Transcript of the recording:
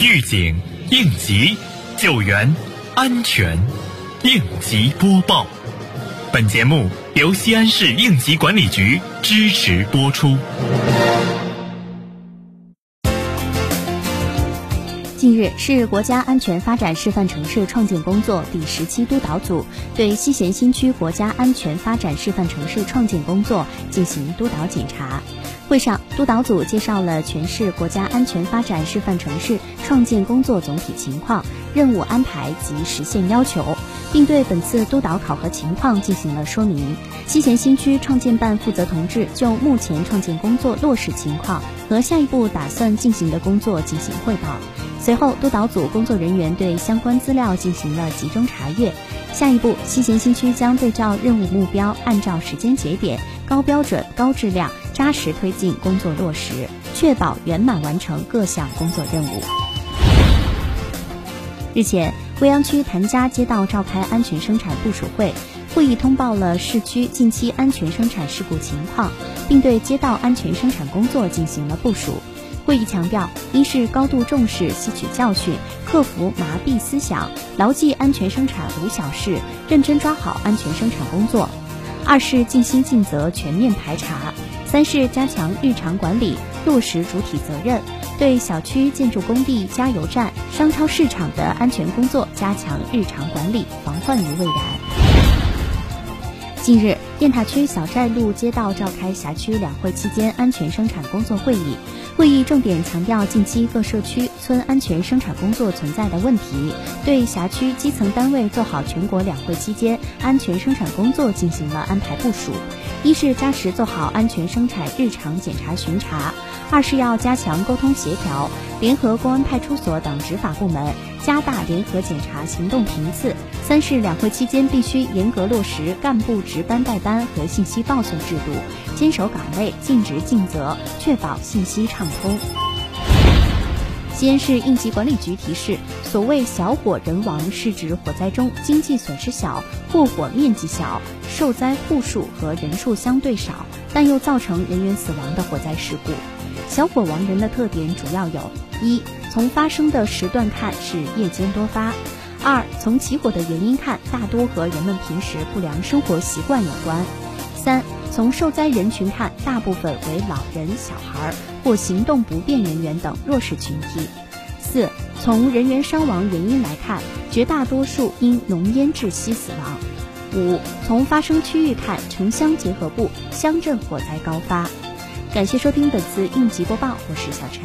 预警、应急、救援、安全，应急播报。本节目由西安市应急管理局支持播出。近日，市国家安全发展示范城市创建工作第十期督导组对西咸新区国家安全发展示范城市创建工作进行督导检查。会上，督导组介绍了全市国家安全发展示范城市创建工作总体情况、任务安排及实现要求，并对本次督导考核情况进行了说明。西咸新区创建办负责同志就目前创建工作落实情况和下一步打算进行的工作进行汇报。随后，督导组工作人员对相关资料进行了集中查阅。下一步，西咸新区将对照任务目标，按照时间节点、高标准、高质量。扎实推进工作落实，确保圆满完成各项工作任务。日前，未央区谭家街道召开安全生产部署会，会议通报了市区近期安全生产事故情况，并对街道安全生产工作进行了部署。会议强调，一是高度重视、吸取教训，克服麻痹思想，牢记安全生产无小事，认真抓好安全生产工作；二是尽心尽责、全面排查。三是加强日常管理，落实主体责任，对小区建筑工地、加油站、商超市场的安全工作加强日常管理，防患于未然。近日，雁塔区小寨路街道召开辖区两会期间安全生产工作会议。会议重点强调近期各社区村安全生产工作存在的问题，对辖区基层单位做好全国两会期间安全生产工作进行了安排部署。一是扎实做好安全生产日常检查巡查；二是要加强沟通协调，联合公安派出所等执法部门，加大联合检查行动频次。三是两会期间必须严格落实干部值班带班和信息报送制度，坚守岗位，尽职尽责，确保信息畅通。西安市应急管理局提示：所谓小火人亡，是指火灾中经济损失小、过火面积小、受灾户数和人数相对少，但又造成人员死亡的火灾事故。小火亡人的特点主要有：一、从发生的时段看是夜间多发。二，从起火的原因看，大多和人们平时不良生活习惯有关。三，从受灾人群看，大部分为老人、小孩或行动不便人员等弱势群体。四，从人员伤亡原因来看，绝大多数因浓烟窒息死亡。五，从发生区域看，城乡结合部、乡镇火灾高发。感谢收听本次应急播报，我是小陈。